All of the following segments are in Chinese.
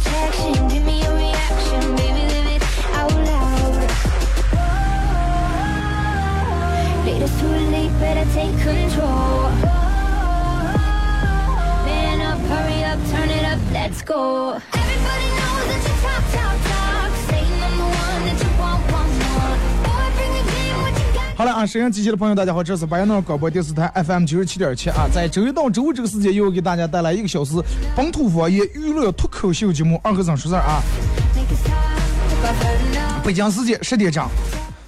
give me a reaction, baby, live it out loud. Too late, better take control. Man up, hurry up, turn it up, let's go. 好了啊，沈阳机器的朋友，大家好，这是白杨闹广播电视台 FM 九十七点七啊，在周一到周五这个时间，又给大家带来一个小时本土方言娱乐脱口秀节目《二和尚说事儿》啊。北京时间十点整，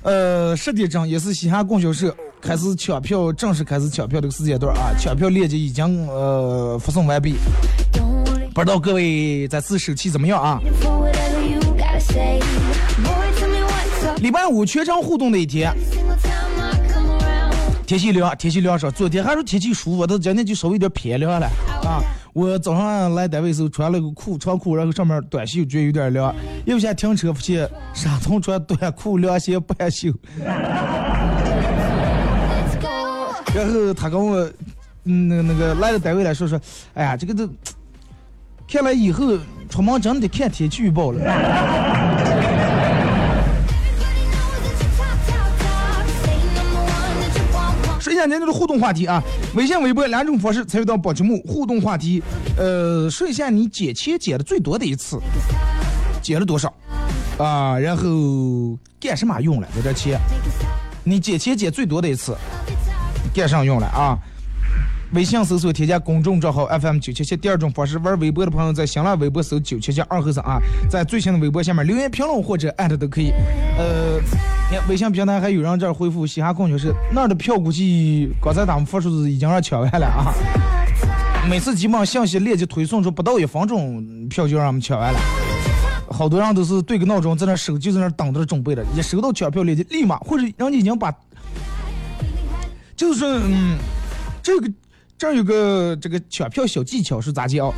呃，十点整也是西汉供销社开始抢票，正式开始抢票这个时间段啊，抢票链接已经呃发送完毕，不知道各位在此手气怎么样啊？礼拜五全场互动的一天，天气凉，天气凉爽。昨天还说天气舒服，但今天就稍微有点偏凉了啊。我早上来单位时候穿了个裤长裤，然后上面短袖，觉得有点凉。一不下停车，发现沙童穿短裤凉鞋半袖。然后他跟我，嗯，那个那个来了单位来说说，哎呀，这个都，看来以后出门真得看天气预报了。一下今天的互动话题啊，微信、微博两种方式参与到宝节目互动话题。呃，说一下你借钱借的最多的一次，借了多少啊？然后干什么用了这点钱？你借钱借最多的一次，干上用了啊？微信搜索添加公众账号 FM 九七七。第二种方式，玩微博的朋友在新浪微博搜九七七二和尚啊，在最新的微博下面留言评论或者艾特都可以。呃，你看微信平台还有人这儿回复嘻哈供销社那儿的票，估计刚才他们发出的已经让抢完了啊。每次基本上信息链接推送出不到一分钟，票就让我们抢完了。好多人都是对个闹钟在那手就在那等着准备着，一收到抢票链接，立马或者人家已经把，就是，嗯，这个这儿有个这个抢票小技巧是咋讲？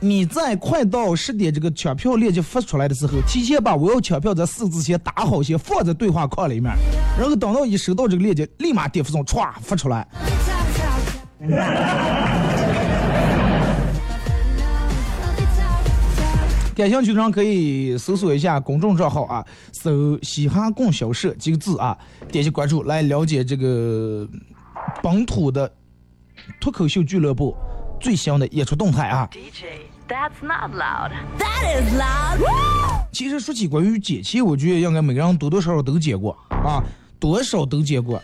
你在快到十点这个抢票链接发出来的时候，提前把我要抢票这四个字先打好，先放在对话框里面，然后等到一收到这个链接，立马点发送，歘发出来。感兴趣的人可以搜索一下公众账号啊，搜“嘻哈供销社”几个字啊，点击关注来了解这个本土的脱口秀俱乐部最新的演出动态啊。That's not loud. That is loud. 其实说起关于借钱，我觉得应该每个人多多少少都借过啊，多少都借过。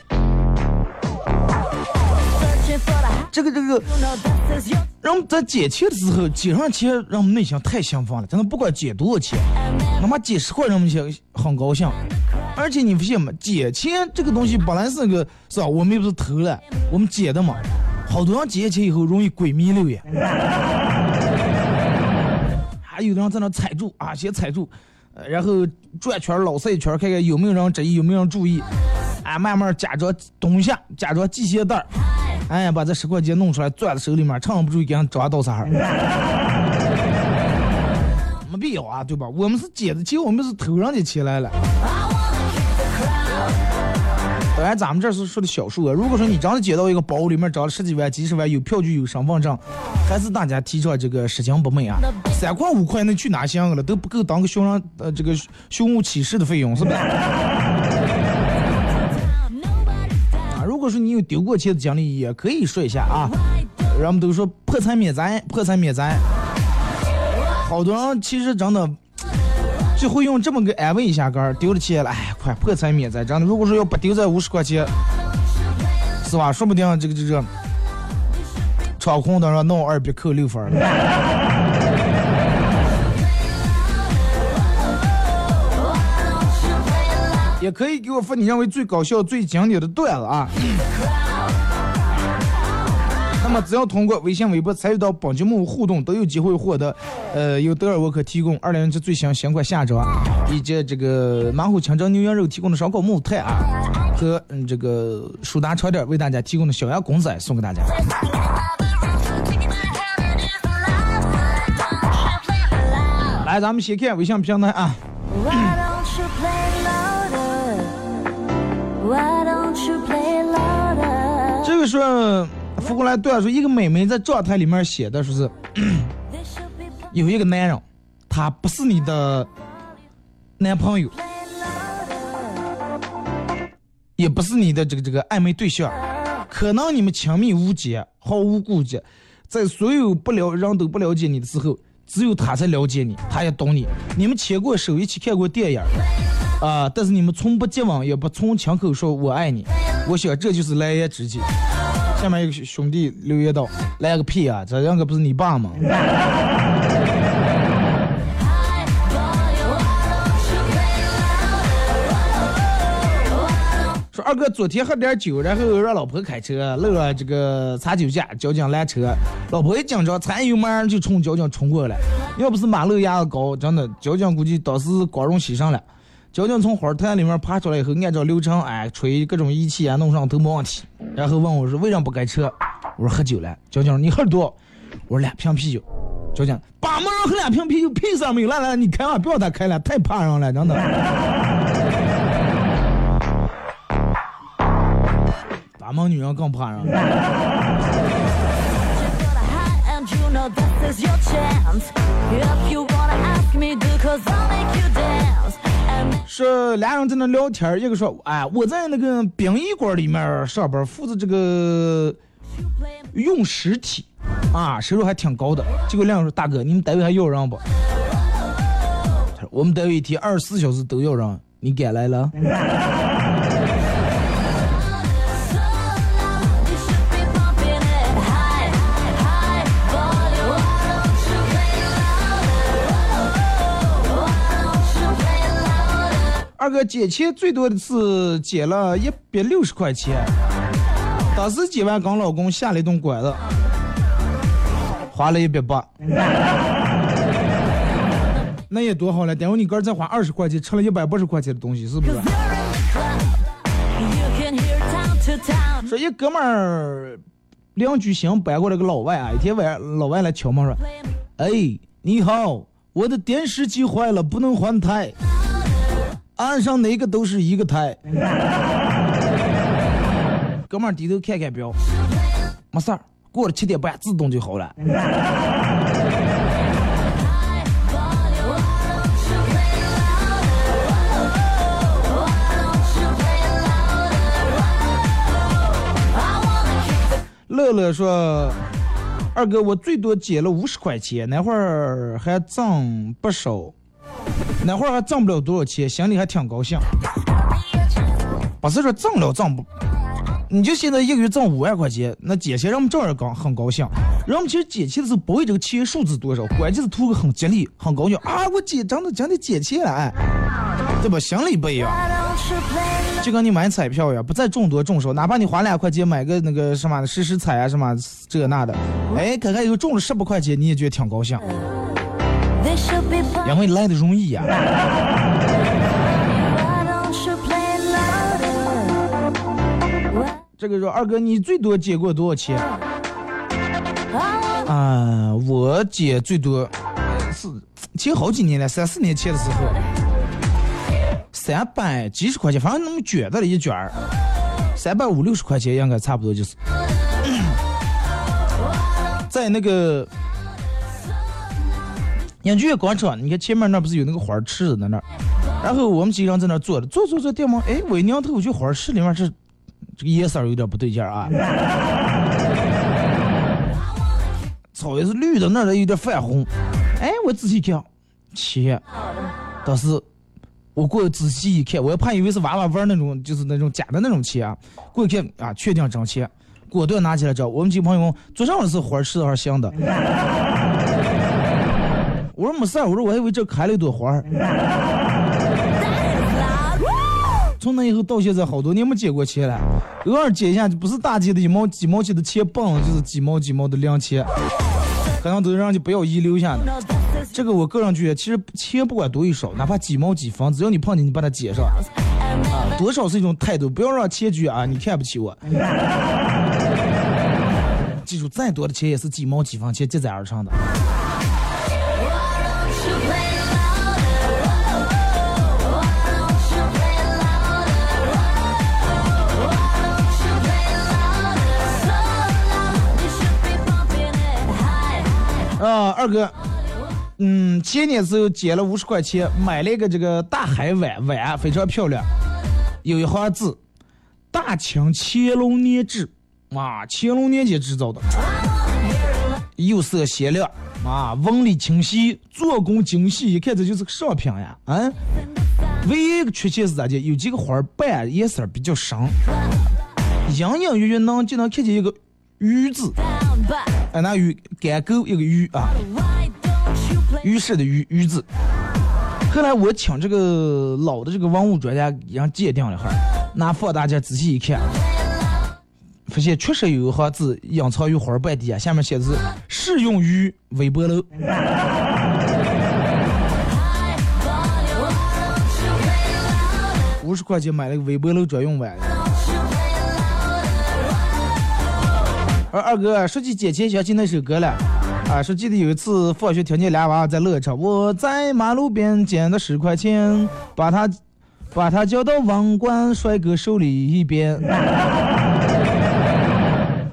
这个这个们在借钱的时候，借上钱让我们内心太兴奋了，真的不管借多少钱，哪怕借十块，让我们心很高兴。而且你发现吗？借钱这个东西本来是个是吧？我们又不是偷了，我们借的嘛。好多人捡钱以后容易鬼迷六眼，还有的人在那踩住啊，先踩住，呃然后转圈儿老赛一圈，看看有没有人质疑，有没有人注意，哎，慢慢假装蹲下，假装系鞋带儿，哎，把这十块钱弄出来，攥在手里面，趁不注意给人抓到啥。没必要啊，对吧？我们是捡的钱，我们是偷人家钱来了。当然，咱们这是说的小数额。如果说你真的捡到一个包，里面装了十几万、几十万，有票据、有身份证，还是大家提倡这个拾金不昧啊。三块五块那去哪行了，都不够当个凶人呃这个凶物启事的费用，是不是？啊，如果说你有丢过钱的经历，也可以说一下啊。人们都说破财免灾，破财免灾。好多人其实真的就会用这么个安慰一下杆儿，丢了钱了，哎，快破财免灾。真的，如果说要不丢这五十块钱，是吧？说不定这个这个场控当上弄二别扣六分了。也可以给我发你认为最搞笑、最经典的段子啊。只要通过微信、微博参与到本节目互动，都有机会获得，呃，由德尔沃克提供二零一七最新新款夏装，以及这个马虎清蒸牛羊肉提供的烧烤木炭啊，和嗯这个舒达床垫为大家提供的小鸭公仔送给大家。来，咱们先看微信平台啊。这个说，扶过来对啊，说一个美眉在状态里面写的说是 有一个男人，他不是你的男朋友，也不是你的这个这个暧昧对象，可能你们亲密无间，毫无顾忌，在所有不了人都不了解你的时候，只有他才了解你，他也懂你。你们牵过手，一起看过电影，啊、但是你们从不接吻，也不从亲口说我爱你。我想这就是蓝颜知己。下面一个兄弟留言道：“来个屁啊！这两个不是你爸吗？”说二哥昨天喝点酒，然后让老婆开车，漏了这个查酒驾，交警拦车，老婆一紧张，踩油门就冲交警冲过来。要不是马路牙子高，真的交警估计当时光荣牺牲了。交警从花坛里面爬出来以后，按照流程，哎，吹各种仪器啊，弄上都没问题。然后问我说为什么不开车？我说喝酒了。交警说你喝多？我说两瓶啤酒。交警把门人喝两瓶啤酒，屁事没有。来来，你开吧，不要他开了，太怕人了，真的。把门女人更怕人。And you know this is your chance. If you wanna ask me, do cause I'll make you dance. And 说俩人在那聊天，一个说，哎，我在那个殡仪馆里面上班，负责这个用尸体，啊，收入还挺高的。结果两人说，大哥，你们单位还要人不？他说，我们单位一天二十四小时都要人，你敢来了？二哥借钱最多的是借了一百六十块钱，当时借完跟老公下了一顿馆子，花了一百八。那也多好了，等会你哥再花二十块钱，吃了一百八十块钱的东西，是不是？说一哥们儿邻居新搬过来个老外啊，一天晚上老外来敲门说：“哎，你好，我的电视机坏了，不能换台，岸上哪个都是一个胎。哥们儿低头看看表，没事儿，过了七点半自动就好了。乐乐说：“二哥，我最多减了五十块钱，那会儿还挣不少，那会儿还挣不了多少钱，心里还挺高兴。不是说挣了挣不，你就现在一个月挣五万块钱，那借钱让我们照样高很高兴。人们其实借钱的时候不为这个钱数字多少，关键是图个很吉利、很高兴啊！我借真的真的借钱了，哎，对吧？心里不一样。”就跟你买彩票一样，不在中多中少，哪怕你花两块钱买个那个什么时时彩啊，什么这那的，哎，看看以后中了十八块钱，你也觉得挺高兴，因为来的容易呀。Why- 这个说二哥，你最多借过多少钱？want 啊、我借最多呃是前好几年了，三四年前的时候，三百几十块钱，反正那么卷的了一卷儿，三百五六十块钱应该差不多就是，在那个影剧院广场，你看前面那不是有那个花池子在那，然后我们几个人在那坐着，坐坐坐电门，哎，我一扭头，我觉花池里面这这个颜色有点不对劲儿啊。草也是绿的，那有点泛红。哎，我仔细看，钱，但是我过仔细一看，我还怕以为是娃娃玩那种，就是那种假的那种钱啊。过一看啊，确定真钱，果断拿起来找我们几个朋友问桌上的是花儿吃的还是香的？我说没事儿，我说我还以为这开了一朵花儿。从那以后到现在好多年没捡过钱了，偶尔捡一下，不是大几的一毛几毛钱的钱棒，就是几毛几毛的零钱，可能都是让你不要遗留下的。这个我个人觉得，其实钱不管多与少，哪怕几毛几分，只要你碰见，你把它捡上，啊，多少是一种态度，不要让钱觉啊你看不起我。记住，再多的钱也是几毛几分钱积攒而成的。二哥，嗯，前年时候捡了五十块钱，买了一个这个大海碗，碗非常漂亮，有一行字“大清乾隆年制”，啊，乾隆年间制造的，釉色鲜亮，啊，纹理清晰，做工精细，一看这就是个上品呀，啊，唯一一个缺陷是咋的？有几个花瓣颜色比较深，隐隐约约能就能看见一个“鱼”字。哎，那鱼干沟一个鱼啊，浴室的鱼，鱼字。后来我请这个老的这个文物专家让鉴定了哈，拿放大镜仔细一看，发现确实有一行字隐藏于花瓣底下，下面写的是“适用于微波炉”。五十块钱买了个微波炉专用碗。二哥说起捡钱想起那首歌了，啊，说记得有一次放学听见俩娃娃在乐唱，我在马路边捡的十块钱，把他把他交到网管帅哥手里一边，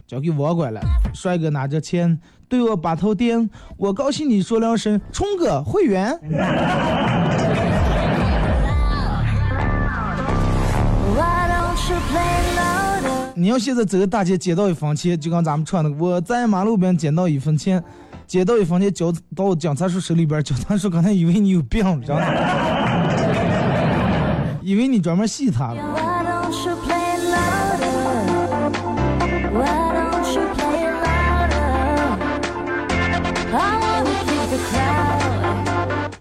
交给网管了。帅哥拿着钱对我把头点，我高兴地说两声冲哥会员。你要现在走在大街捡到一分钱，就刚咱们唱的，我在马路边捡到一分钱，捡到一分钱交到警察叔手里边，警察叔刚才以为你有病，知道吗？以为你专门戏他了。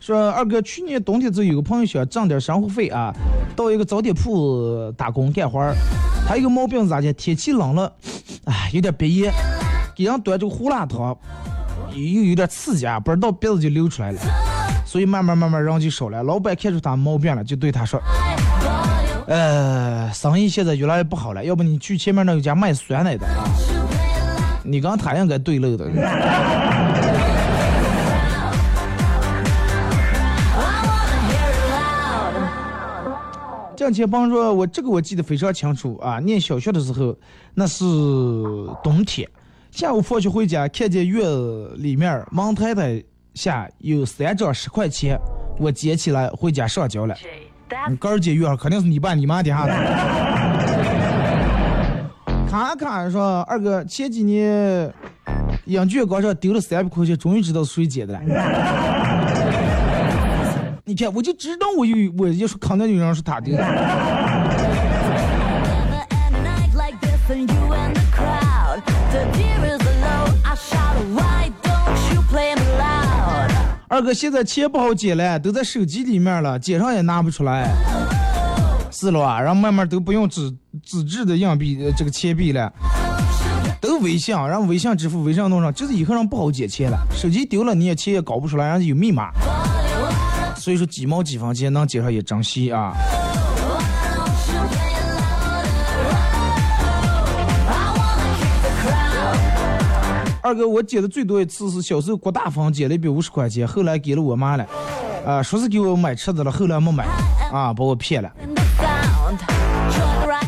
说二哥，去年冬天时候有个朋友想挣点生活费啊，到一个早点铺打工干活儿。他一个毛病是咋的？天气冷了，哎，有点鼻炎，给人端这个胡辣汤，又有点刺激啊，不知道鼻子就流出来了。所以慢慢慢慢人就少了。老板看出他毛病了，就对他说：“呃，生意现在越来越不好了，要不你去前面那家卖酸奶的啊？你跟他应该对漏的。”向前帮说，我这个我记得非常清楚啊！念小学的时候，那是冬天，下午放学回家，看见院里面门台台下有三张十块钱，我捡起来回家上交了。你刚捡院肯定是你爸你妈的哈。卡卡说，二哥前几年养卷高上丢了三百块钱，终于知道是谁捡的了。你看，我就知道我有，我要说肯定有人是他的。二哥，现在钱不好捡了，都在手机里面了，捡上也拿不出来。是了啊，然后慢慢都不用纸纸质的硬币，这个钱币了，都微信，然后微信支付、微信弄上，就是以后人不好捡钱了。手机丢了，你也钱也搞不出来，人家有密码。所以说几毛几分钱能捡上也珍惜啊！二哥，我捡的最多一次是小时候郭大方捡了一笔五十块钱，后来给了我妈了，啊，说是给我买车子了，后来没买，啊，把我骗了。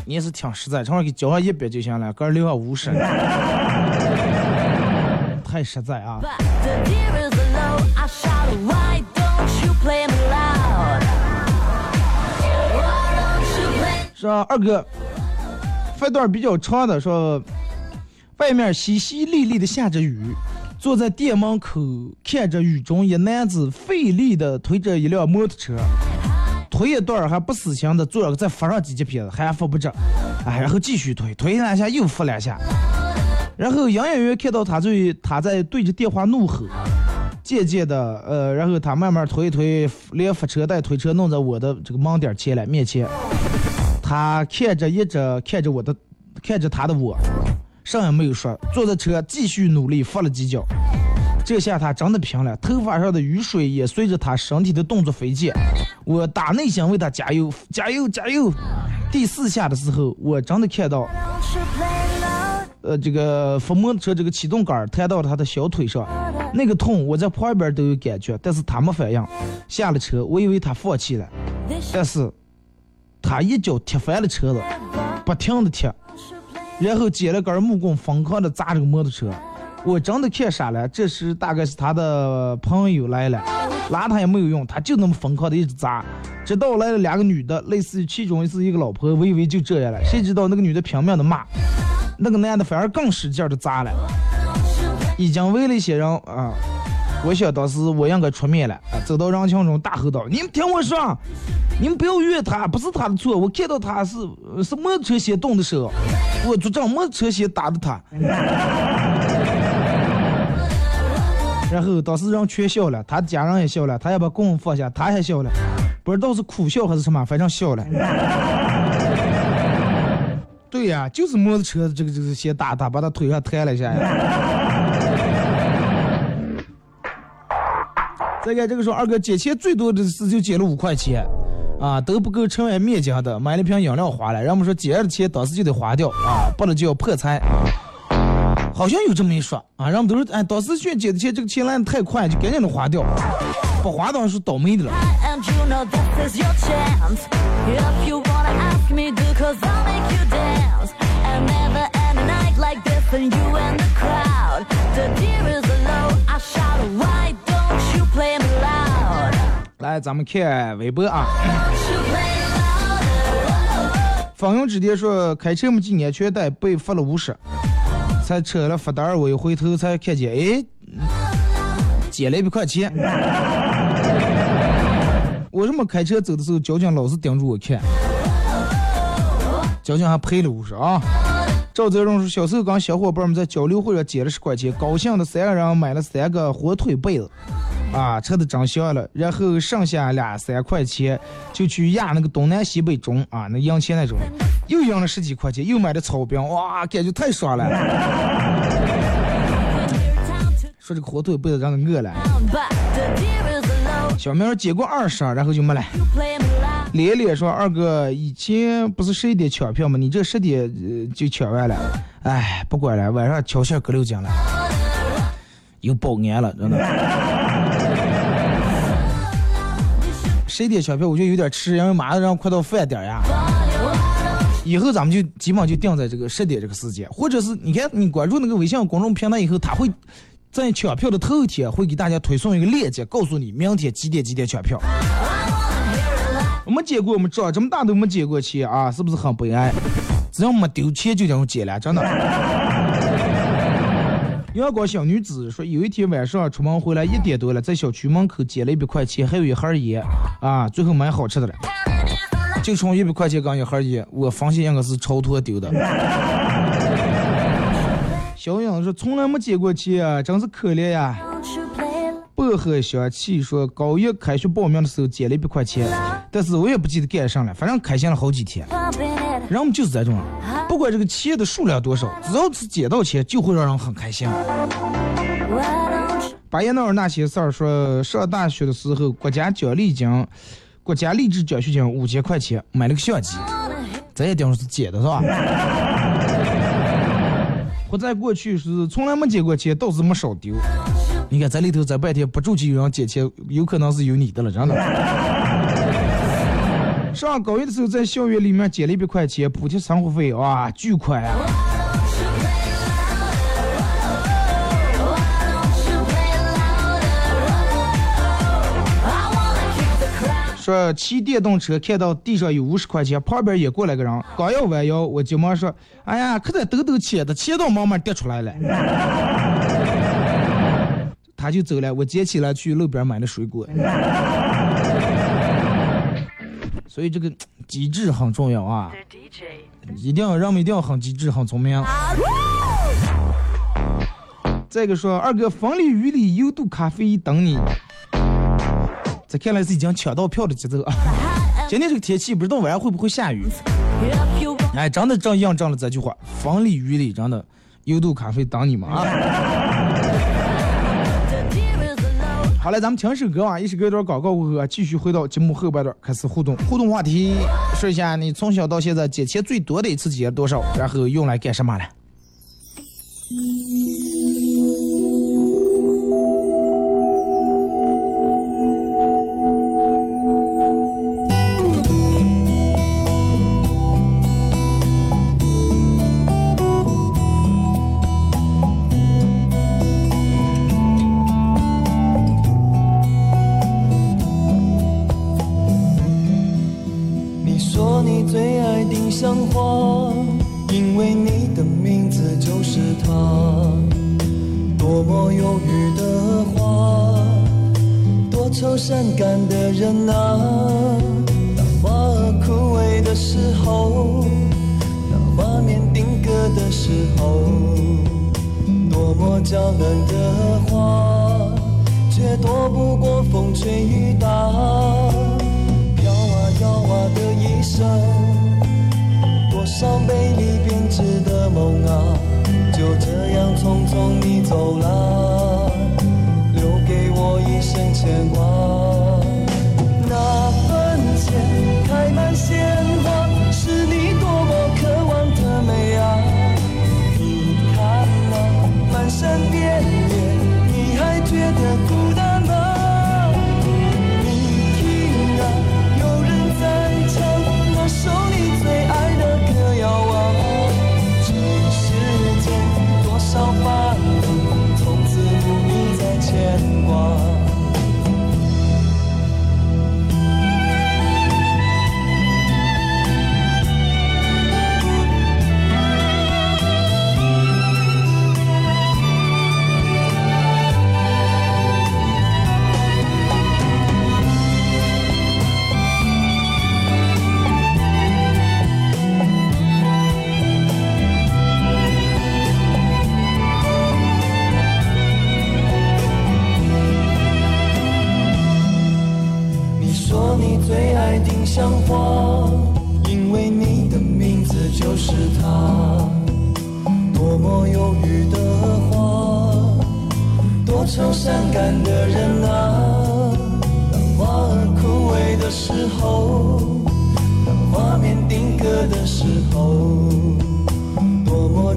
你也是挺实在，正好给交上一百就行了，个留下五十，太实在啊！说二哥，发段比较长的说，外面淅淅沥沥的下着雨，坐在店门口看着雨中一男子费力的推着一辆摩托车，推一段还不死心的坐着再扶上几级片子，还扶不着，哎，然后继续推，推两下又扶两下，然后营业员看到他在他在对着电话怒吼，渐渐的，呃，然后他慢慢推一推，连扶车带推车弄在我的这个门点前来面前，他看着一直看着我的，看着他的我，啥也没有说，坐在车继续努力发了几脚。这下他真的平了，头发上的雨水也随着他身体的动作飞溅。我打内心为他加油，加油，加油！第四下的时候，我真的看到，呃，这个扶摩托车这个启动杆儿弹到了他的小腿上，那个痛我在旁边都有感觉，但是他没反应。下了车，我以为他放弃了，但是他一脚踢翻了车子，不停的踢，然后捡了根木棍，疯狂的砸这个摩托车。我真的看傻了，这时大概是他的朋友来了，拉他也没有用，他就那么疯狂的一直砸，直到来了两个女的，类似于其中是一个老婆，我以为就这样了，谁知道那个女的拼命的骂，那个男的反而更使劲的砸了，已经围了一些人啊。我想当时我应该出面了，走到人群中大吼道：“你们听我说，你们不要怨他，不是他的错，我看到他是是摩托车先动的手，我主张摩托车先打的他。”然后当时人全笑了，他家人也笑了，他也把棍放下，他也笑了，不知道是苦笑还是什么，反正笑了。对呀，就是摩托车这个这个先打他，把他腿上弹了一下呀。再看这个说，二哥捡钱最多的是就捡了五块钱，啊都不够吃碗面筋的，买了瓶饮料花了，人们说借的钱当时就得花掉啊，不然就要破财。好像有这么一说啊，人们都是哎，当时炫捡的钱，这个钱来的太快，就赶紧的花掉，不花当然是倒霉的了。来，咱们看微博啊?方永之爹说，开车没系安全带被罚了五十，才扯了罚单儿，我一回头才看见，哎，捡了一百块钱。为什么开车走的时候，交警老是盯着我看？交警还赔了五十啊！赵泽荣说，小时候跟小伙伴们在交流会上捡了十块钱，高兴的三个人买了三个火腿被子，啊，车子真香了。然后剩下两三块钱就去压那个东南西北中啊，那赢钱那种，又赢了十几块钱，又买的草饼，哇，感觉太爽了。说这个火腿被子让人饿了。小明接过二十，然后就没了。连连说：“二哥，以前不是十一点抢票吗？你这十点呃就抢完了，哎，不管了，晚上敲下隔六斤了，又保安了，真的。十一点抢票我觉得有点迟，因为马上快到饭点呀。以后咱们就基本上就定在这个十点这个时间，或者是你看你关注那个微信公众平台以后，他会在抢票的头一天会给大家推送一个链接，告诉你明天几点几点抢票。我没捡过，我们长这么大都没捡过钱啊，是不是很悲哀？只要没丢钱就叫我捡了，真的。阳光小女子说，有一天晚上出门回来一点多了，在小区门口捡了一百块钱，还有一盒烟，啊，最后买好吃的了。就冲一百块钱跟一盒烟，我发现应该是超脱丢的。小影说，从来没捡过钱啊，真是可怜呀。薄荷香气说，高一开学报名的时候捡了一百块钱，但是我也不记得干啥了，反正开心了好几天。人们就是这种人，不管这个钱的数量多少，只要是捡到钱，就会让人很开心。巴彦淖尔那些事儿说，上大学的时候，国家奖励金，国家励志奖学金五千块钱，买了个相机，咱也顶说是捡的是吧？活在过去是从来没捡过钱，倒是没少丢。你看在里头，在半天不住就有人捡钱，有可能是有你的了，真的。上高一的时候，在校园里面捡了一百块钱补贴生活费，哇，巨款啊！说骑电动车看到地上有五十块钱，旁边也过来个人，刚要弯腰，我急忙说：“哎呀，可得抖抖钱的，钱都慢慢跌出来了。”他就走了。我捡起来去路边买了水果。所以这个机智很重要啊，一定要人们一定要很机智很聪明。再一个说，二哥风里雨里优度咖啡等你。这看来是已经抢到票的节奏啊！今天这个天气不知道晚上会不会下雨。哎，真的正印证了这句话，风里雨里真的优度咖啡等你们啊！好了，咱们听首歌啊，一首歌一段广告过后啊，继续回到节目后半段开始互动。互动话题，说一下你从小到现在捡钱最多的一次捡了多少，然后用来干什么了？人啊。当花儿枯萎的时候，当画面定格的时候，多么娇嫩的花，却躲不过风吹雨打。飘啊摇啊的一生，多少美丽编织的梦啊，就这样匆匆你走了，留给我一生牵挂。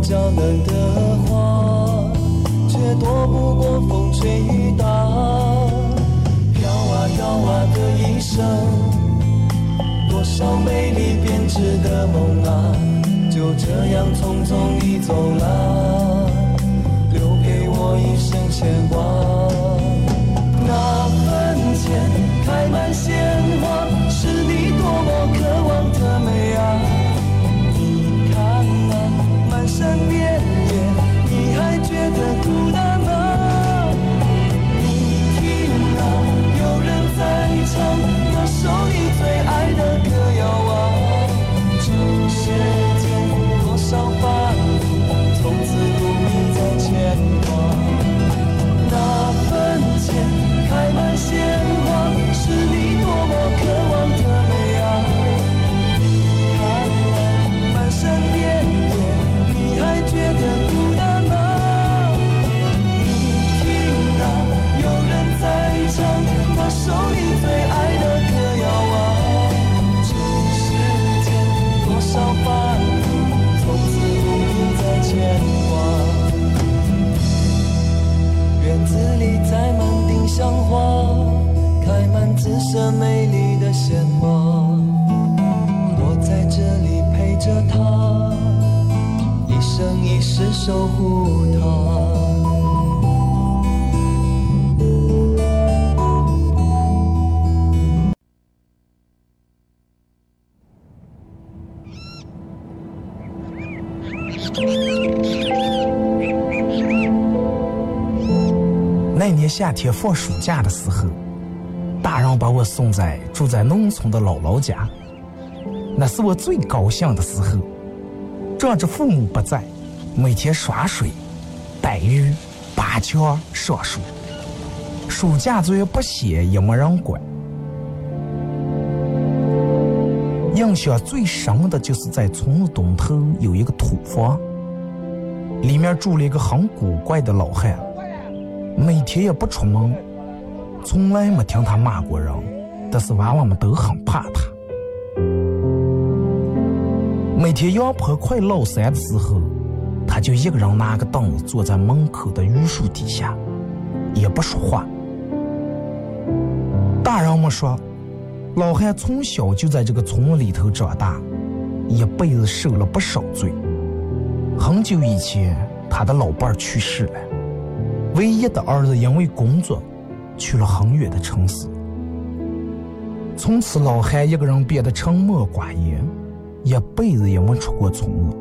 娇嫩的花，却躲不过风吹雨打。飘啊摇啊的一生，多少美丽编织的梦啊，就这样匆匆地走了，留给我一生牵挂。那坟前开满鲜丁香花，开满紫色美丽的鲜花。我在这里陪着她，一生一世守护她。夏天放暑假的时候，大人把我送在住在农村的姥姥家，那是我最高兴的时候。仗着父母不在，每天耍水、逮鱼、拔枪、上树，暑假作业不写也没人管。印象最深的就是在村东头有一个土房，里面住了一个很古怪的老汉，每天也不出门，从来没听他骂过人，但是娃娃们都很怕他。每天阳坡快落山的时候，他就一个人拿个凳子坐在门口的榆树底下，也不说话。大人们说，老汉从小就在这个村里头长大，一辈子受了不少罪。很久以前，他的老伴去世了，唯一的儿子因为工作去了很远的城市。从此，老汉一个人变得沉默寡言。一辈子也没出过村子。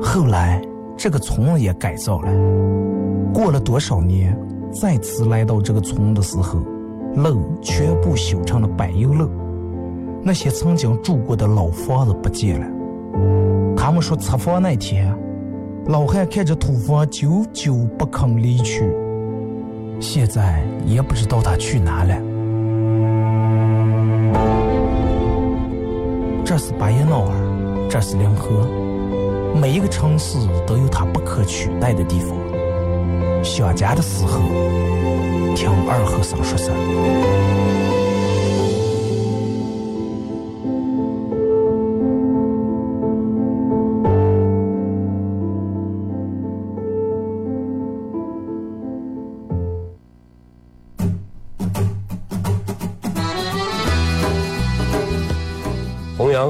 后来，这个村子也改造了。过了多少年，再次来到这个村的时候，路全部修成了柏油路。那些曾经住过的老房子不见了。他们说，拆房那天，老汉看着土房，久久不肯离去。现在也不知道他去哪了。这是巴彦淖尔，这是临河，每一个城市都有它不可取代的地方。想家的时候，听二和尚说声。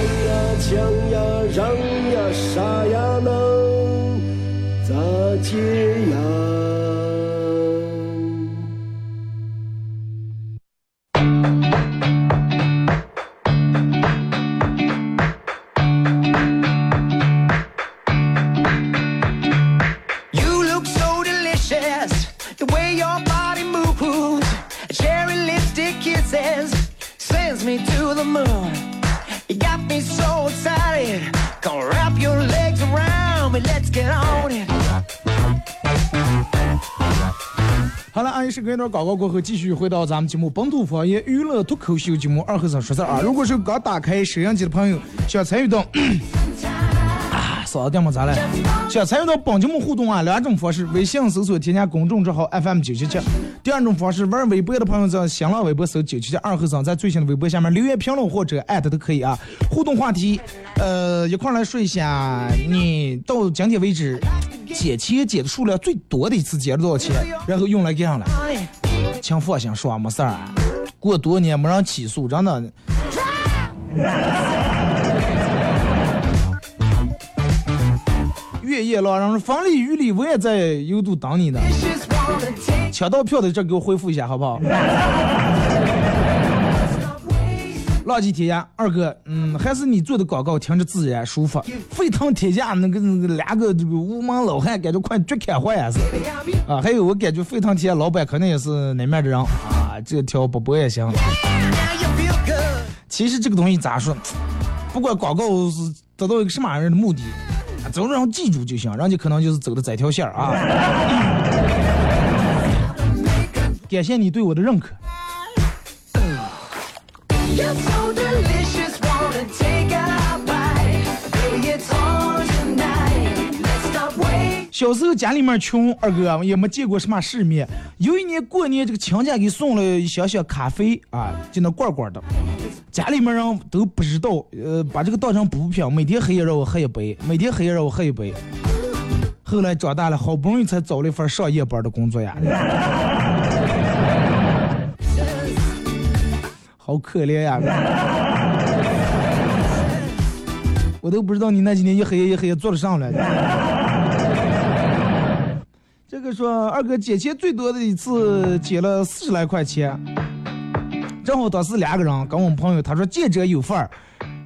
抢呀，抢呀，嚷呀，杀呀，能咋接呀？好了，安是隔一段广告过后，继续回到咱们节目本土方言娱乐脱口秀节目二和尚说事儿啊。如果是刚打开收音机的朋友，想参与到啊，嗓子掉么咋了？想参与到本节目互动啊，两种方式：微信搜索添加公众账号 FM 九七七；第二种方式，玩微博的朋友在新浪微博搜九七七二和尚，在最新的微博下面留言评论或者艾特都可以啊。互动话题，呃，一块来说一下，你到今天为止捡钱捡的数量最多的一次捡了多少钱，然后用来干啥了？请放心说，没事儿，过多年没人起诉，真的。月夜狼人风里雨里，我也在幽都等你呢。抢到票的这给我回复一下好不好？浪迹天涯，二哥，嗯，还是你做的广告听着自然舒服。沸腾天下那个那个两个这个无门老汉，感觉快绝开花也是。啊，还有我感觉沸腾天下老板可能也是那面的人啊，这条不播也行。其实这个东西咋说，不管广告是得到一个什么样的目的，总让人记住就行，人家可能就是走的这条线儿啊。感谢你对我的认可。小时候家里面穷，二哥也没见过什么世面。有一年过年，这个亲家给送了一箱箱咖啡啊，就那罐罐的。家里面人都不知道，呃，把这个当成补品，每天黑夜让我喝一杯，每天黑夜让我喝一杯。后来长大了，好不容易才找了一份上夜班的工作呀。好可怜呀！我都不知道你那几年一黑夜一黑夜做了啥来。这个说二哥借钱最多的一次借了四十来块钱，正好当时两个人跟我们朋友，他说见者有份儿，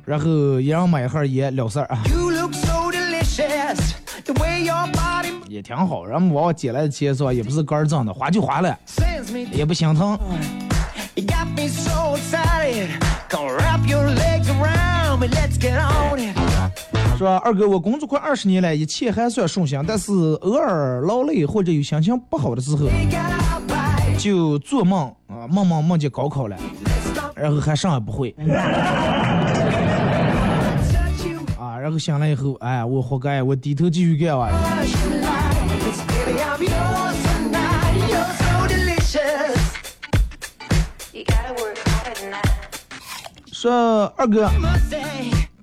然后一人买一盒烟了事儿啊。也挺好。然后往我借来的钱是吧，也不是干儿挣的，花就花了，也不心疼。It. 说二哥，我工作快二十年了，一切还算顺心，但是偶尔劳累或者有心情不好的时候，就做梦啊，梦梦梦见高考了，然后还啥也不会 啊。然后醒来以后，哎，我活该，我低头继续干。我。说二哥，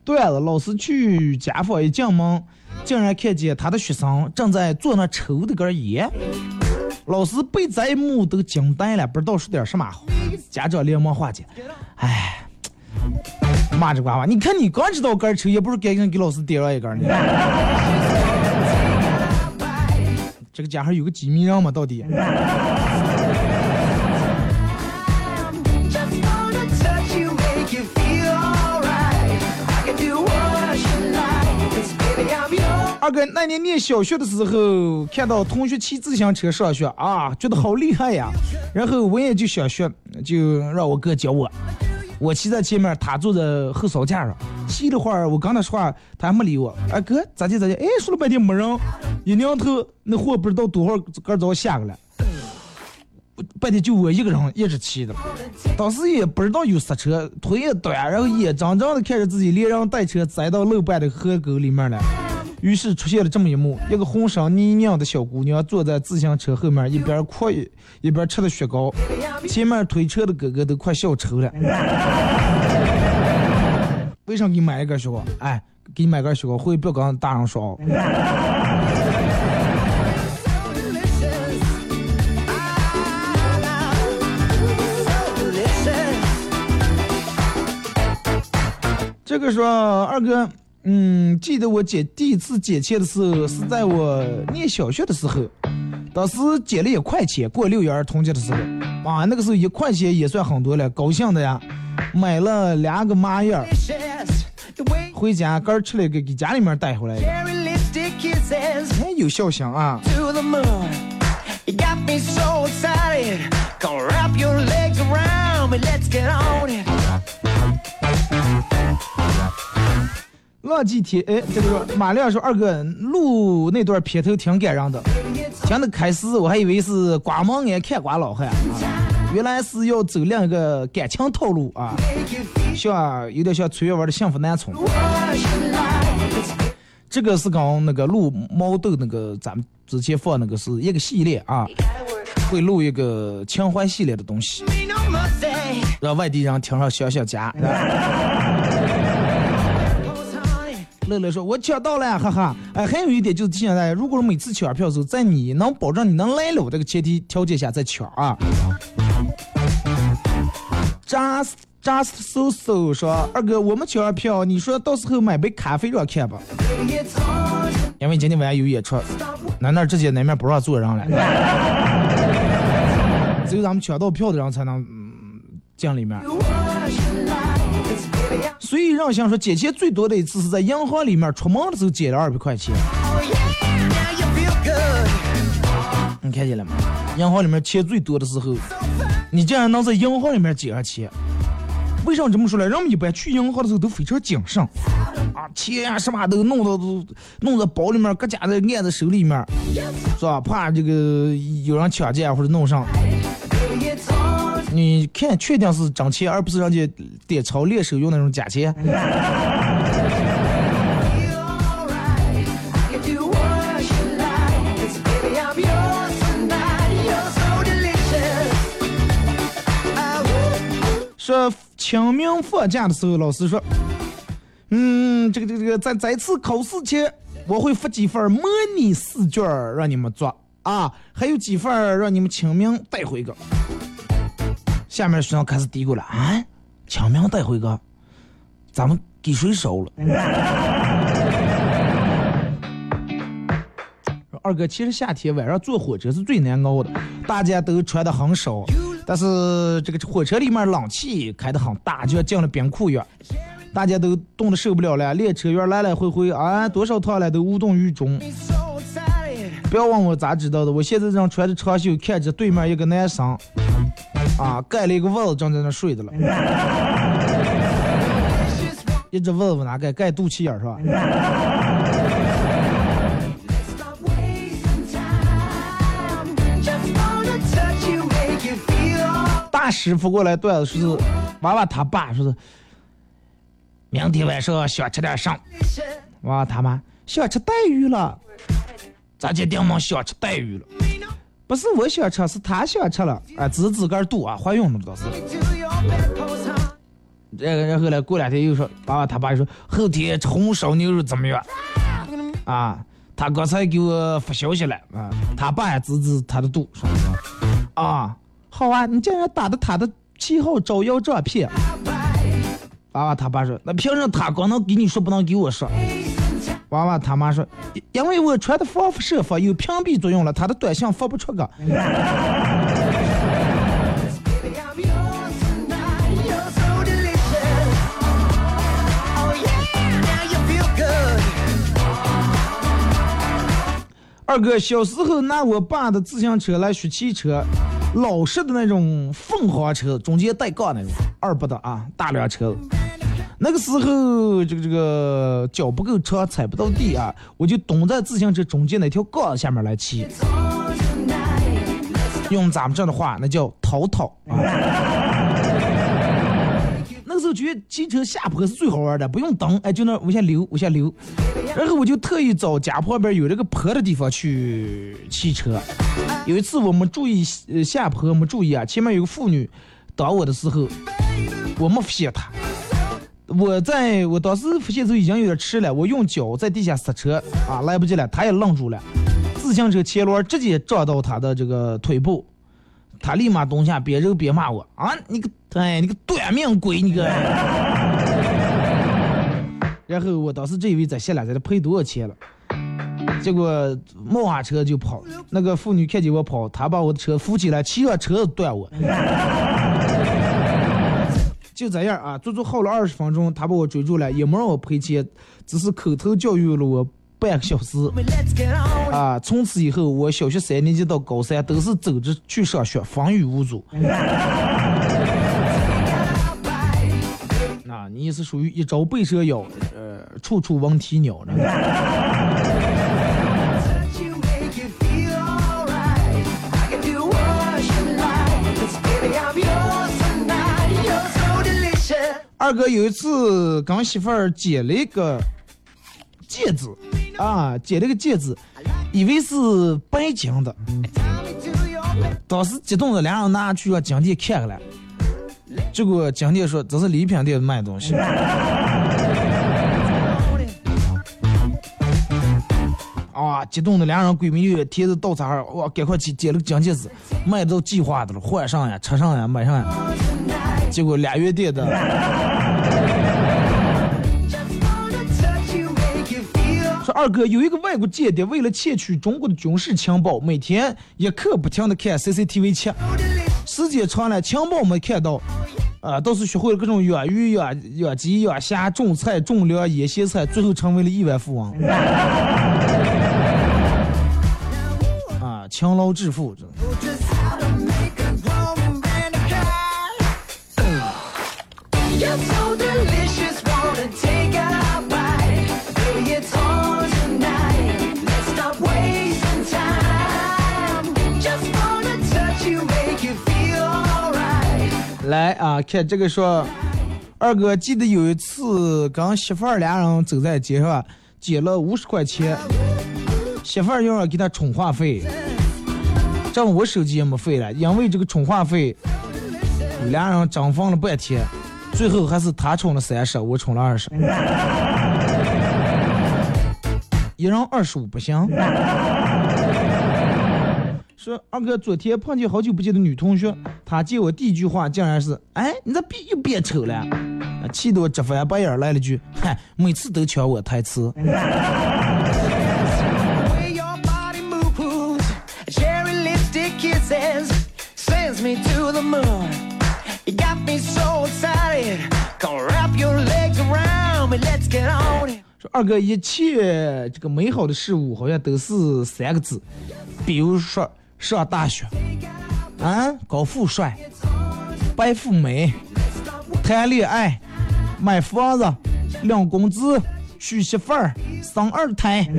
对了，老师去家访，一进门竟然看见他的学生正在做那稠的根烟。老师被这一幕都惊呆了，不知道说点什么好。家长连忙化解，哎，骂着瓜娃，你看你刚知道根抽也，不是赶紧给老师点上一根呢？这个家还有个机密人吗？到底？二哥那年念小学的时候，看到同学骑自行车上学啊，觉得好厉害呀。然后我也就想学，就让我哥教我。我骑在前面，他坐在后槽架上。骑了会儿，我跟他说话，他还没理我。哎哥，咋地咋地？哎，说了半天没人，一扭头，那货不知道多少个早下过来。半天就我一个人一直骑的，当时也不知道有刹车，腿也短，然后眼睁睁的看着自己连人带车栽到路半的河沟里面了。于是出现了这么一幕：一个浑身泥泞的小姑娘坐在自行车后面，一边哭一边吃着雪糕，前面推车的哥哥都快笑抽了。为啥给你买一根雪糕？哎，给你买根雪糕，回去不要跟大人说这个说二哥，嗯，记得我借第一次借钱的时候是在我念小学的时候，当时借了一块钱，过六一儿童节的时候，啊，那个时候一块钱也算很多了，高兴的呀，买了两个麻叶儿，回家刚儿吃了一个，给家里面带回来的，哎，有孝心啊。浪迹天，哎，这个说马亮说二哥录那段片头挺感人的，听的开始我还以为是刮目眼看瓜老汉啊，原来是要走另一个感情套路啊，像有点像崔月文的幸福南充。这个是跟那个录毛豆那个咱们之前放那个是一个系列啊，会录一个情怀系列的东西，让外地人听上想想家。乐乐说：“我抢到了，哈哈！哎，还有一点就是提醒大家，如果每次抢票的时候，在你能保证你能来了这个前提条件下再抢啊。”Just Just So So 说：“二哥，我们抢完票，你说到时候买杯咖啡让看吧，因为今天晚上有演出，那那直接那面不让坐人了，只有咱们抢到票的人才能嗯进里面。”所以让想说借钱最多的一次是在银行里面出门的时候借了二百块钱，你看见了吗？银行里面钱最多的时候，你竟然能在银行里面借上钱，为啥这么说呢？人们一般去银行的时候都非常谨慎，啊，钱呀什么都弄到都弄在包里面，搁家的按在手里面，是吧？怕这个有人抢劫或者弄上。你看，确定是真钱，而不是人家典藏练手用那种假钱。说清明放假的时候，老师说，嗯，这个这个这个，在再次考试前，我会发几份模拟试卷让你们做啊，还有几份让你们清明带回去。下面学生开始嘀咕了啊，清明带回个，咱们给谁收了？二哥，其实夏天晚上坐火车是最难熬的，大家都穿的很少，但是这个火车里面冷气开的很大，就像进了冰库一样，大家都冻得受不了了。列车员来来回回啊，多少趟了都无动于衷。不要问我咋知道的，我现在正穿着长袖，看着对面一个男生，啊，盖了一个窝子，正在那睡着了，一只窝子哪盖？盖肚脐眼是吧？大师傅过来段子说是娃娃他爸说是，明天晚上想吃点啥？娃娃他妈想吃带鱼了，咱家丁妈想吃带鱼了，不是我想吃，是他想吃了，啊，只是自个儿肚啊，怀孕了倒是。这个然后呢，过两天又说爸爸他爸又说后天红烧牛肉怎么样？啊，他刚才给我发消息了啊，他爸也指指他的肚说啊。好啊，你竟然打的他的旗号招摇撞骗。爸爸他爸说：“那凭什么他光能给你说，不能给我说？”娃娃他妈说：“因为我穿的防辐射发有屏蔽作用了，他的短信发不出个。”二哥小时候拿我爸的自行车来学骑车。老式的那种凤凰车，中间带杠那种二八的啊，大梁车。那个时候，这个这个脚不够长，踩不到地啊，我就蹲在自行车中间那条杠下面来骑。用咱们这的话，那叫逃逃啊。那个时候觉得骑车下坡是最好玩的，不用蹬，哎，就那往下溜，往下溜。然后我就特意找家旁边有这个坡的地方去骑车。有一次我们注意下坡没注意啊，前面有个妇女挡我的时候，我没发现她。我在我当时发现时已经有点迟了，我用脚在地下刹车啊，来不及了，他也愣住了。自行车前轮直接撞到他的这个腿部，他立马蹲下边揉边骂我啊，你个哎你个短命鬼你个。然后我当时这以为在下来，在这赔多少钱了，结果冒下车就跑。那个妇女看见我跑，她把我的车扶起来，骑上车子断我。就这样啊，足足耗了二十分钟，他把我追住了，也没让我赔钱，只是口头教育了我半个小时。啊，从此以后，我小学三年级到高三都是走着去上学，风雨无阻。啊，你是属于一朝被蛇咬。呃处处闻啼鸟呢。二哥有一次跟媳妇儿捡了一个戒指，啊，捡了个戒指，以为是白金的，当时激动的两人拿去让金店看看了，结果金店说这是礼品店卖东西。啊！激动的两人闺蜜又提着稻草，哇，赶快去捡了个金戒指，买都计划的了，换上呀，吃上呀，买上呀。结果俩月店的。说二哥有一个外国间谍，为了窃取中国的军事情报，每天一刻不停的看 CCTV 七，时间长了，情报没看到，啊，倒是学会了各种养鱼、养养鸡、养虾、种菜、种粮、腌咸菜，最后成为了亿万富翁。啊勤劳致富，这。来啊，看这个说，二哥记得有一次跟媳妇儿俩人走在街上，捡了五十块钱，媳妇儿要给他充话费。这我手机也没费了，因为这个充话费，俩人争分了半天，最后还是他充了三十，我充了二十。一人二十五不行。说二哥，昨天碰见好久不见的女同学，她见我第一句话竟然是：“哎，你咋变又变丑了？”啊气得我直翻白眼来了句：“嗨，每次都抢我台词。说二哥，一切这个美好的事物好像都是三个字，比如说上大学，啊，高富帅，白富美，谈恋爱，买房子，领工资，娶媳妇儿，生二胎。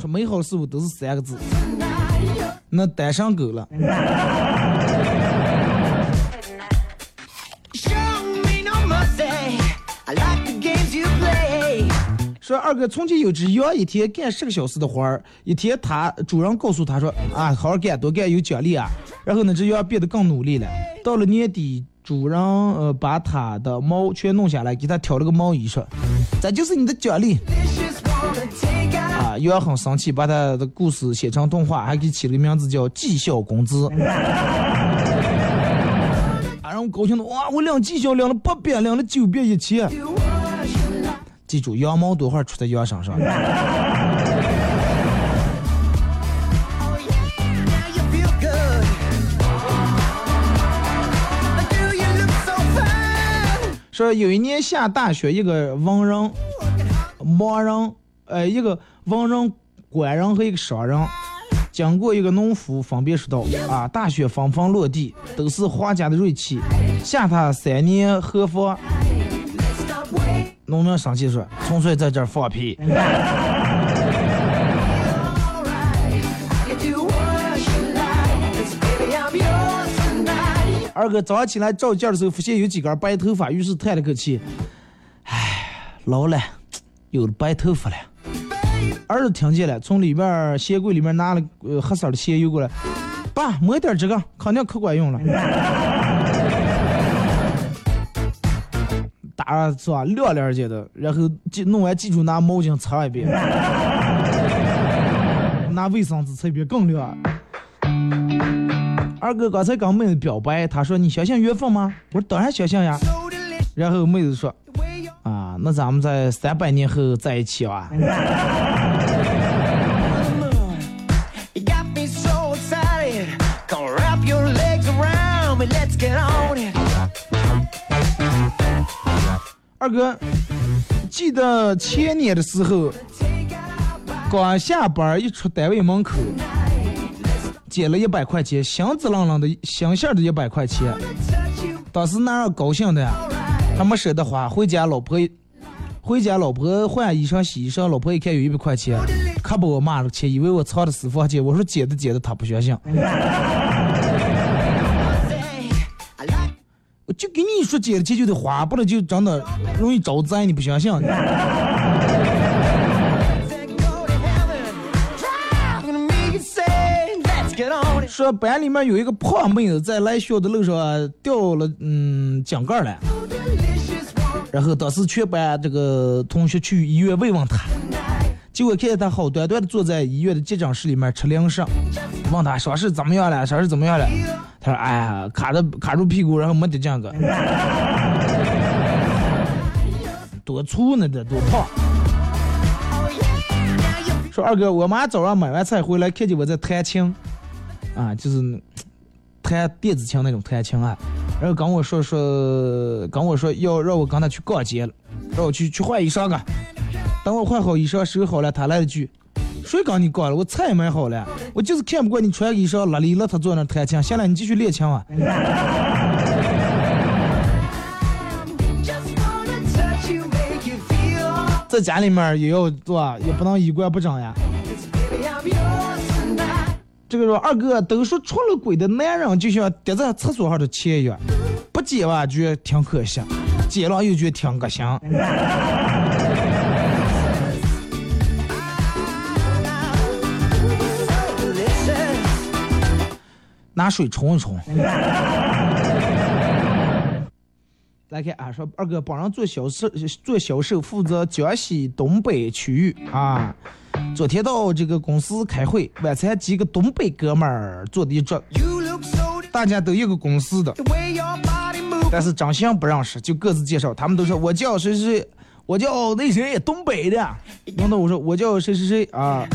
说美好事物都是三个字，那单身狗了。说二哥，从前有只羊，一天干十个小时的活儿，一天他主人告诉他说啊，好好干，多干有奖励啊。然后呢，这羊变得更努力了。到了年底，主人呃把他的毛全弄下来，给他挑了个毛衣，说这就是你的奖励啊。羊很生气，把他的故事写成动画，还给起了个名字叫绩效工资。啊，让我高兴的哇！我领绩效领了八遍，领了九遍一千。记住，羊毛多会儿出在羊身上。说有一年下大雪，一个文人、盲人，呃，一个文人、官人和一个商人，经过一个农夫，分别说道：啊，大雪纷纷落地，都是皇家的锐气，下他三年何妨？农民生气说：“纯粹在这儿放屁。二哥早上起来照镜的时候，发现有几根白头发，于是叹了口气：“唉，老了，有了白头发了。”儿子听见了，从里边鞋柜里面拿了呃黑色的鞋油过来，爸抹点这个，肯定可管用了。打上是吧，亮亮姐的，然后记弄完记住拿毛巾擦一遍，拿卫生纸擦一遍更亮。二哥刚才跟妹子表白，他说你相信缘分吗？我说当然相信呀。然后妹子说啊，那咱们在三百年后在一起啊。二哥，记得前年的时候，刚下班一出单位门口，捡了一百块钱，香滋楞楞的香馅的一百块钱。当时那样高兴的呀，还没舍得花，回家老婆，回家老婆换衣裳洗衣裳，老婆一看有一百块钱，可把我骂了去，以为我藏的私房钱。我说捡的捡的，他不相信。我就跟你说，借了钱就得花，不然就真的容易招灾，你不相信？说班里面有一个胖妹子在来学校的路上掉了嗯井盖了，然后当时全班这个同学去医院慰问她，结果看见她好端端的坐在医院的急诊室里面吃零食，问她伤势怎么样了，伤势怎么样了？她说哎呀卡的卡住屁股，然后没得这个，多粗呢这多胖。说二哥，我妈早上买完菜回来，看见我在弹琴，啊，就是弹电子琴那种弹琴啊，然后跟我说说，跟我说要让我跟她去逛街了，让我去去换衣裳啊。等我换好衣裳收好了，她来了句：“谁跟你搞了？我菜买好了，我就是看不惯你穿个衣裳邋里邋遢坐那弹琴。行了，你继续练琴啊。在家里面也要做？也不能衣冠不整呀。这个说二哥都说出了轨的男人就像跌在厕所上的钱一样，不接吧觉得挺可惜，接了又觉得挺恶心。拿水冲一冲。来看啊，说二哥帮人做销售，做销售负责江西东北区域啊。昨天到这个公司开会，晚餐几个东北哥们儿坐的一桌大家都一个公司的.但是长相不认识，就各自介绍。他们都说我叫谁谁谁，我叫那谁，东北的。然后我说我叫谁谁谁啊，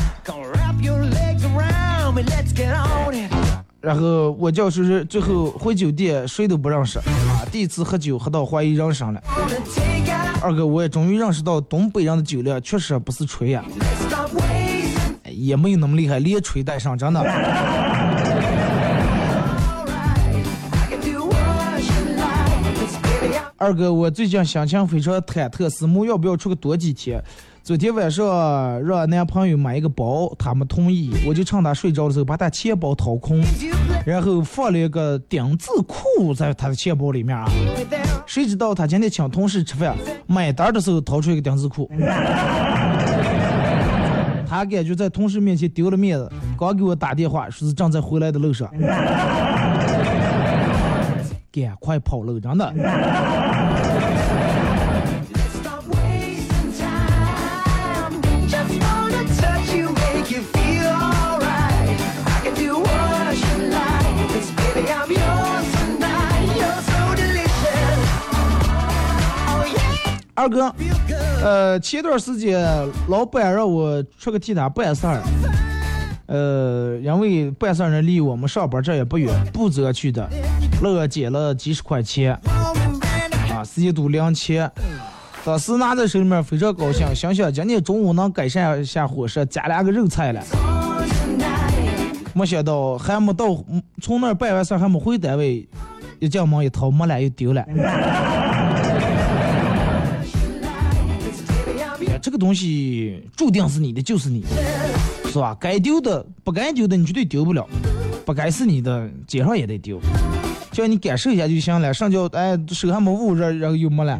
然后我叫谁谁，最后回酒店谁都不认识啊。第一次喝酒喝到怀疑人生了。二哥，我也终于认识到东北人的酒量确实不是吹呀、也没有那么厉害，连吹带上，真的。二哥，我最近心情非常忐忑，思慕要不要出去多几天。昨天晚上让男朋友买一个包，他没同意，我就趁他睡着的时候把他钱包掏空，然后放了一个丁字裤在他的钱包里面啊。谁知道他今天请同事吃饭，买单的时候掏出一个丁字裤，他感觉在同事面前丢了面子，刚给我打电话说是正在回来的路上，赶快跑路，真的。二哥，呃，前段时间老板让我出个替他办事儿，呃，因为办事儿呢离我们上班这也不远，步着去的，乐减了几十块钱。啊，时间都两千。当时拿在手里面非常高兴，想想今天中午能改善一下伙食，加两个肉菜了。没想到还没到，从那儿办完事儿还没回单位，一进门一掏没了，又丢了。东西注定是你的就是你的，是吧？该丢的不该丢的你绝对丢不了，不该是你的街上也得丢，叫你感受一下就行了。上交哎手还没捂着，然后又没了。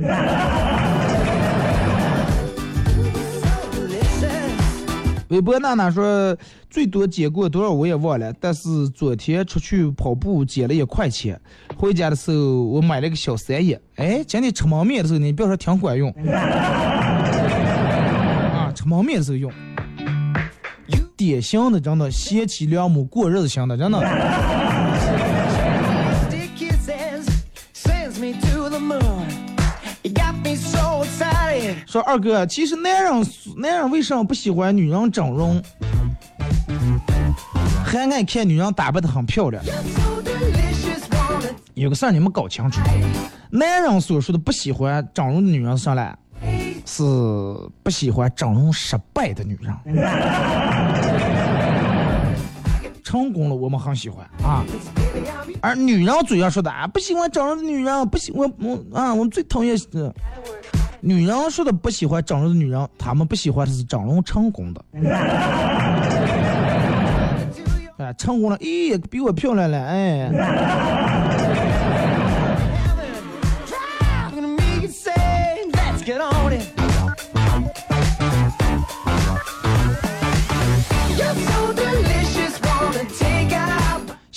微博娜娜说，最多捡过多少我也忘了，但是昨天出去跑步捡了一块钱，回家的时候我买了个小三叶，哎，今天吃焖面的时候呢，你别说挺管用，啊，吃焖面的时候用，典型的真的贤妻良母过日子型的，真的。说二哥，其实男人男人为什么不喜欢女人整容，还爱看女人打扮的很漂亮？有个事儿你们搞清楚，男人所说的不喜欢整容的女人上来，是不喜欢整容失败的女人。成功了我们很喜欢啊，而女人嘴上说的啊不喜欢整容的女人，不喜我我啊我最讨厌是女人说的不喜欢整容的女人，她们不喜欢的是整容成功的。哎，成功了，咦，比我漂亮了，哎。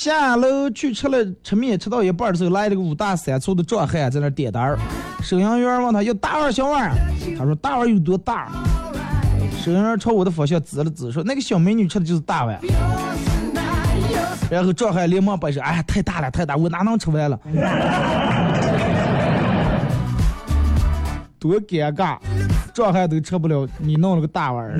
下楼去吃了吃面，吃到一半的时候，来了个五大三粗的壮汉在那点单儿。收银员问他要大碗小碗，他说大碗有多大？收银员朝我的方向指了指，说那个小美女吃的就是大碗。然后壮汉连忙摆手，哎呀，太大了，太大，我哪能吃完了？多尴尬，壮汉都吃不了，你弄了个大碗儿。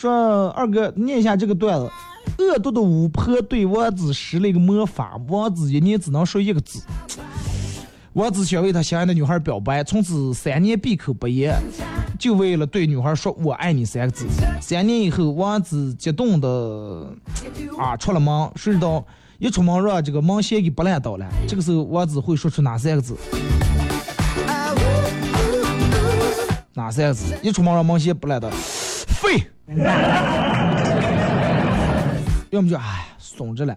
说二哥念一下这个段子。恶毒的巫婆对王子施了一个魔法，王子一年只能说一个字。王子想为他心爱的女孩表白，从此三年闭口不言，就为了对女孩说“我爱你”三个字。三年以后，王子激动的啊出了门，谁知道一出门让这个门线给拨烂倒了。这个时候，王子会说出哪三个字？哪三个字？一出门让门线拨烂倒，废。要么就哎，怂着了。